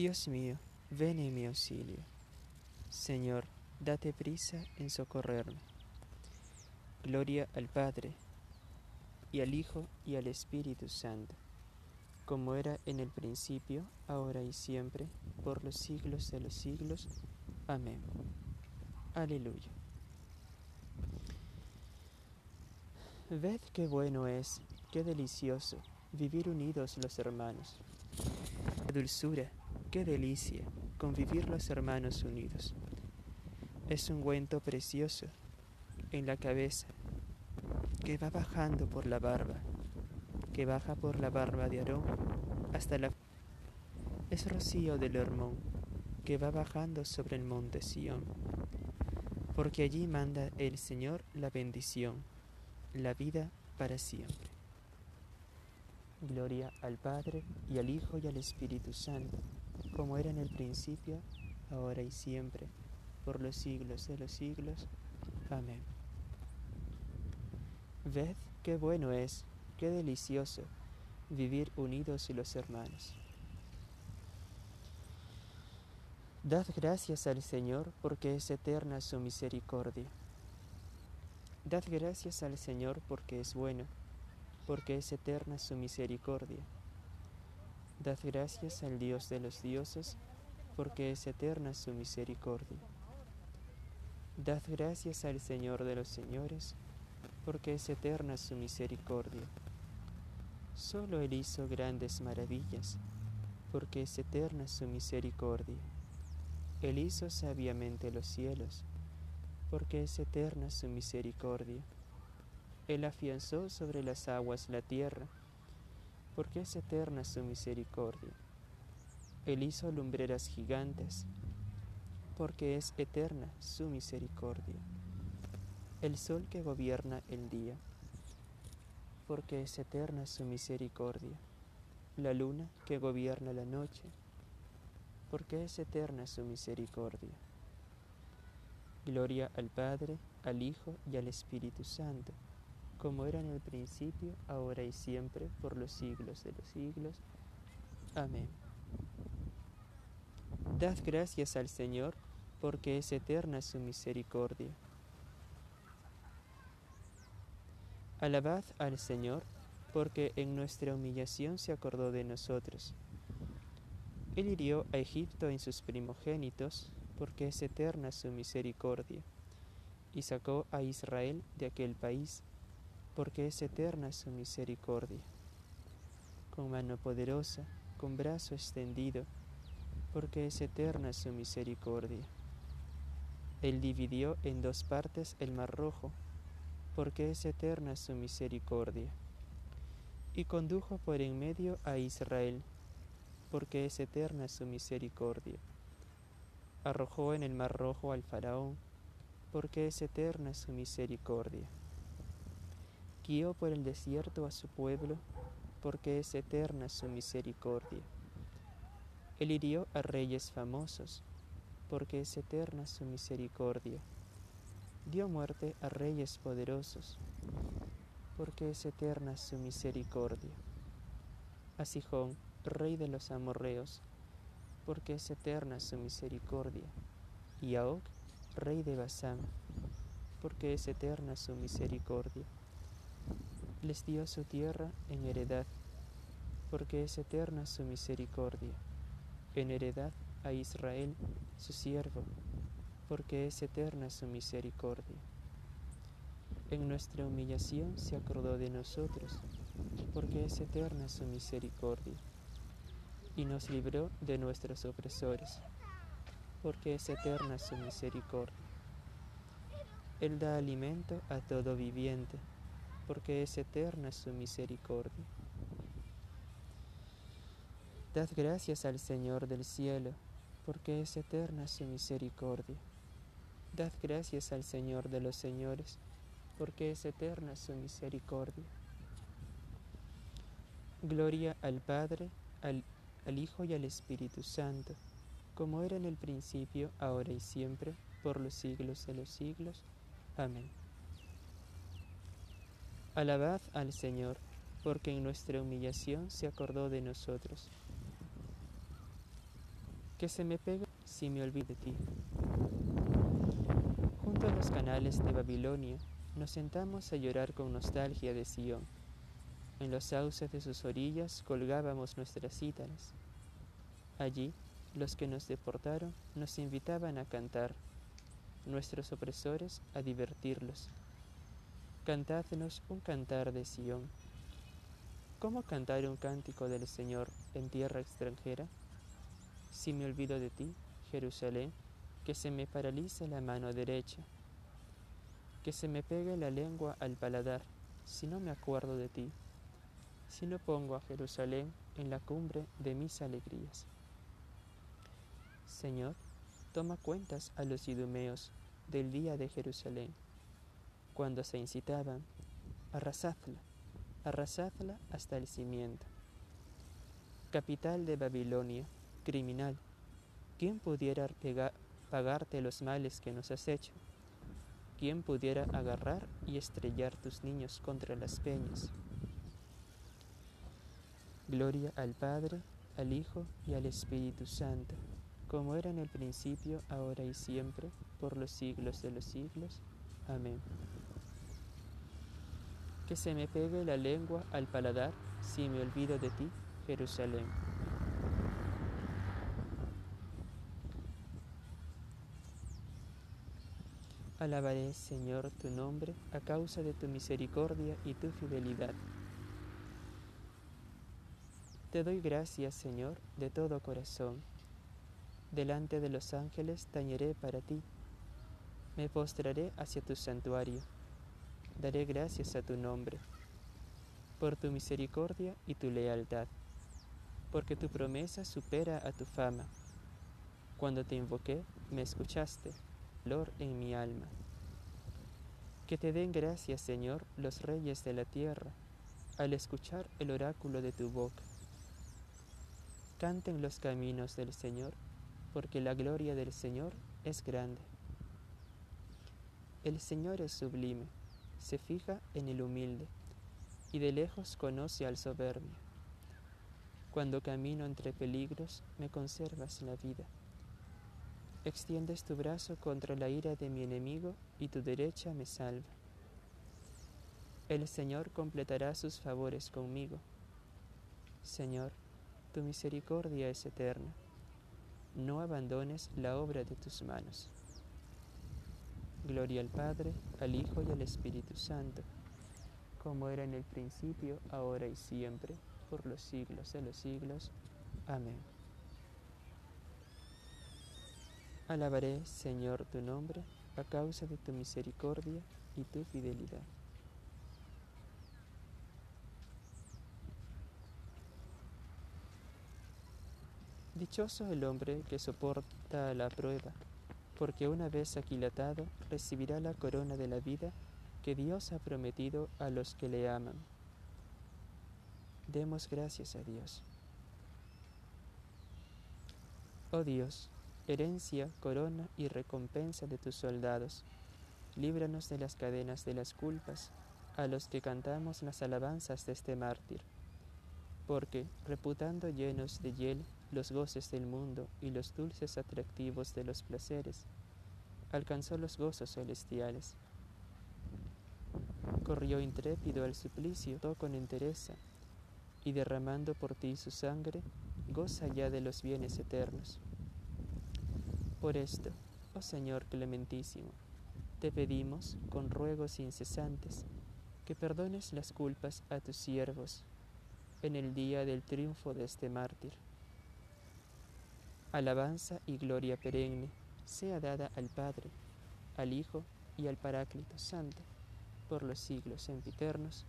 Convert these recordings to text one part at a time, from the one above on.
Dios mío, ven en mi auxilio. Señor, date prisa en socorrerme. Gloria al Padre, y al Hijo, y al Espíritu Santo, como era en el principio, ahora y siempre, por los siglos de los siglos. Amén. Aleluya. Ved qué bueno es, qué delicioso vivir unidos los hermanos. Dulzura, qué delicia convivir los hermanos unidos. Es un ungüento precioso en la cabeza que va bajando por la barba, que baja por la barba de Aarón hasta la... Es rocío del Hermón que va bajando sobre el monte Sión, porque allí manda el Señor la bendición, la vida para siempre. Gloria al Padre y al Hijo y al Espíritu Santo, como era en el principio, ahora y siempre, por los siglos de los siglos. Amén. Ved qué bueno es, qué delicioso vivir unidos y los hermanos. Dad gracias al Señor porque es eterna su misericordia. Dad gracias al Señor porque es bueno, porque es eterna su misericordia. Dad gracias al Dios de los dioses, porque es eterna su misericordia. Dad gracias al Señor de los señores, porque es eterna su misericordia. Solo Él hizo grandes maravillas, porque es eterna su misericordia. Él hizo sabiamente los cielos, porque es eterna su misericordia. Él afianzó sobre las aguas la tierra, porque es eterna su misericordia. Él hizo lumbreras gigantes, porque es eterna su misericordia el sol que gobierna el día, porque es eterna su misericordia, la luna que gobierna la noche, porque es eterna su misericordia. Gloria al Padre, al Hijo y al Espíritu Santo, como era en el principio, ahora y siempre, por los siglos de los siglos. Amén. Dad gracias al Señor, porque es eterna su misericordia Alabad al Señor, porque en nuestra humillación se acordó de nosotros. Él hirió a Egipto en sus primogénitos, porque es eterna su misericordia, y sacó a Israel de aquel país, porque es eterna su misericordia. Con mano poderosa, con brazo extendido, porque es eterna su misericordia. Él dividió en dos partes el mar rojo, porque es eterna su misericordia. Y condujo por en medio a Israel, porque es eterna su misericordia. Arrojó en el mar rojo al faraón, porque es eterna su misericordia. Guió por el desierto a su pueblo, porque es eterna su misericordia. Él hirió a reyes famosos, porque es eterna su misericordia dio muerte a reyes poderosos, porque es eterna su misericordia. A Sijón, rey de los amorreos, porque es eterna su misericordia. Y a Og, rey de Basán, porque es eterna su misericordia. Les dio su tierra en heredad, porque es eterna su misericordia. En heredad a Israel, su siervo, porque es eterna su misericordia. En nuestra humillación se acordó de nosotros, porque es eterna su misericordia. Y nos libró de nuestros opresores, porque es eterna su misericordia. Él da alimento a todo viviente, porque es eterna su misericordia. Dad gracias al Señor del cielo, porque es eterna su misericordia. Dad gracias al Señor de los señores, porque es eterna su misericordia. Gloria al Padre, al, Hijo y al Espíritu Santo, como era en el principio, ahora y siempre, por los siglos de los siglos. Amén. Alabad al Señor, porque en nuestra humillación se acordó de nosotros. que se me pegue si me olvido de ti. Junto a los canales de Babilonia nos sentamos a llorar con nostalgia de Sion. En los sauces de sus orillas colgábamos nuestras cítaras. Allí, los que nos deportaron nos invitaban a cantar, nuestros opresores a divertirlos. Cantadnos un cantar de Sion. ¿Cómo cantar un cántico del Señor en tierra extranjera? Si me olvido de ti, Jerusalén, que se me paralice la mano derecha, que se me pegue la lengua al paladar, si no me acuerdo de ti, si no pongo a Jerusalén en la cumbre de mis alegrías. Señor, toma cuentas a los idumeos del día de Jerusalén, cuando se incitaban, arrasadla, arrasadla hasta el cimiento. Capital de Babilonia, criminal, ¿quién pudiera pagarte los males que nos has hecho? ¿Quién pudiera agarrar y estrellar tus niños contra las peñas? Gloria al Padre, al Hijo y al Espíritu Santo, como era en el principio, ahora y siempre, por los siglos de los siglos. Amén. Que se me pegue la lengua al paladar si me olvido de ti, Jerusalén. Alabaré, Señor, tu nombre a causa de tu misericordia y tu fidelidad. Te doy gracias, Señor, de todo corazón. Delante de los ángeles tañeré para ti. Me postraré hacia tu santuario. Daré gracias a tu nombre, por tu misericordia y tu lealtad, porque tu promesa supera a tu fama. Cuando te invoqué, me escuchaste en mi alma. Que te den gracias, Señor, los reyes de la tierra, al escuchar el oráculo de tu boca. Canten los caminos del Señor, porque la gloria del Señor es grande. El Señor es sublime, se fija en el humilde, y de lejos conoce al soberbio. Cuando camino entre peligros, me conservas la vida. Extiendes tu brazo contra la ira de mi enemigo y tu derecha me salva. El Señor completará sus favores conmigo. Señor, tu misericordia es eterna. No abandones la obra de tus manos. Gloria al Padre, al Hijo y al Espíritu Santo, como era en el principio, ahora y siempre, por los siglos de los siglos. Amén. Alabaré, Señor, tu nombre a causa de tu misericordia y tu fidelidad. Dichoso el hombre que soporta la prueba, porque una vez aquilatado recibirá la corona de la vida que Dios ha prometido a los que le aman. Demos gracias a Dios. Oh Dios, herencia, corona y recompensa de tus soldados. Líbranos de las cadenas de las culpas, a los que cantamos las alabanzas de este mártir. Porque, reputando llenos de hiel los goces del mundo y los dulces atractivos de los placeres, alcanzó los gozos celestiales. Corrió intrépido al suplicio, con entereza, y derramando por ti su sangre, goza ya de los bienes eternos. Por esto, oh Señor clementísimo, te pedimos con ruegos incesantes que perdones las culpas a tus siervos en el día del triunfo de este mártir. Alabanza y gloria perenne sea dada al Padre, al Hijo y al Paráclito Santo, por los siglos sempiternos.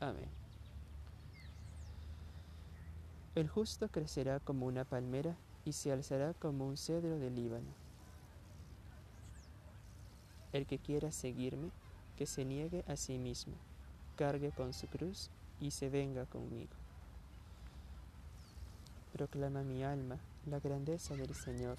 Amén. El justo crecerá como una palmera y se alzará como un cedro del Líbano. El que quiera seguirme, que se niegue a sí mismo, cargue con su cruz y se venga conmigo. Proclama mi alma la grandeza del Señor.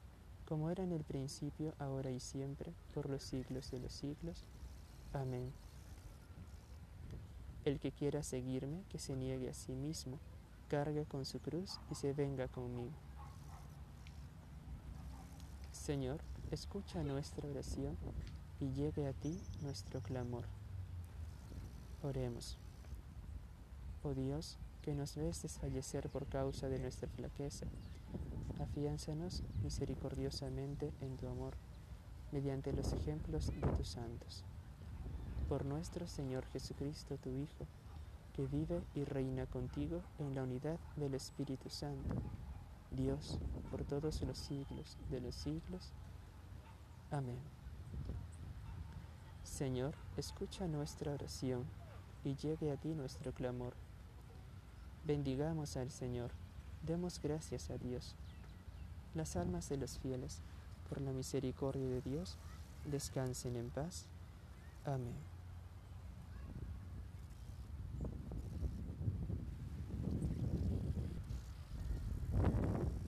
como era en el principio, ahora y siempre, por los siglos de los siglos. Amén. El que quiera seguirme, que se niegue a sí mismo, cargue con su cruz y se venga conmigo. Señor, escucha nuestra oración y llegue a ti nuestro clamor. Oremos. Oh Dios, que nos ves desfallecer por causa de nuestra flaqueza, afiánzanos misericordiosamente en tu amor, mediante los ejemplos de tus santos. Por nuestro Señor Jesucristo, tu Hijo, que vive y reina contigo en la unidad del Espíritu Santo, Dios, por todos los siglos de los siglos. Amén. Señor, escucha nuestra oración y llegue a ti nuestro clamor. Bendigamos al Señor, demos gracias a Dios. Las almas de los fieles, por la misericordia de Dios, descansen en paz. Amén.